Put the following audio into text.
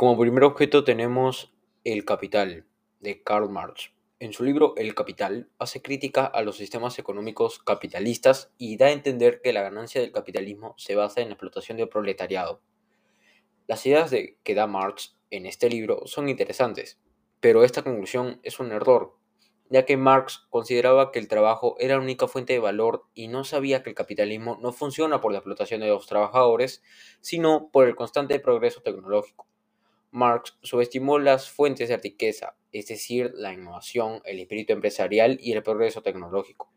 Como primer objeto tenemos el capital de Karl Marx. En su libro El Capital hace crítica a los sistemas económicos capitalistas y da a entender que la ganancia del capitalismo se basa en la explotación del proletariado. Las ideas de, que da Marx en este libro son interesantes, pero esta conclusión es un error, ya que Marx consideraba que el trabajo era la única fuente de valor y no sabía que el capitalismo no funciona por la explotación de los trabajadores, sino por el constante progreso tecnológico. Marx subestimó las fuentes de riqueza, es decir, la innovación, el espíritu empresarial y el progreso tecnológico.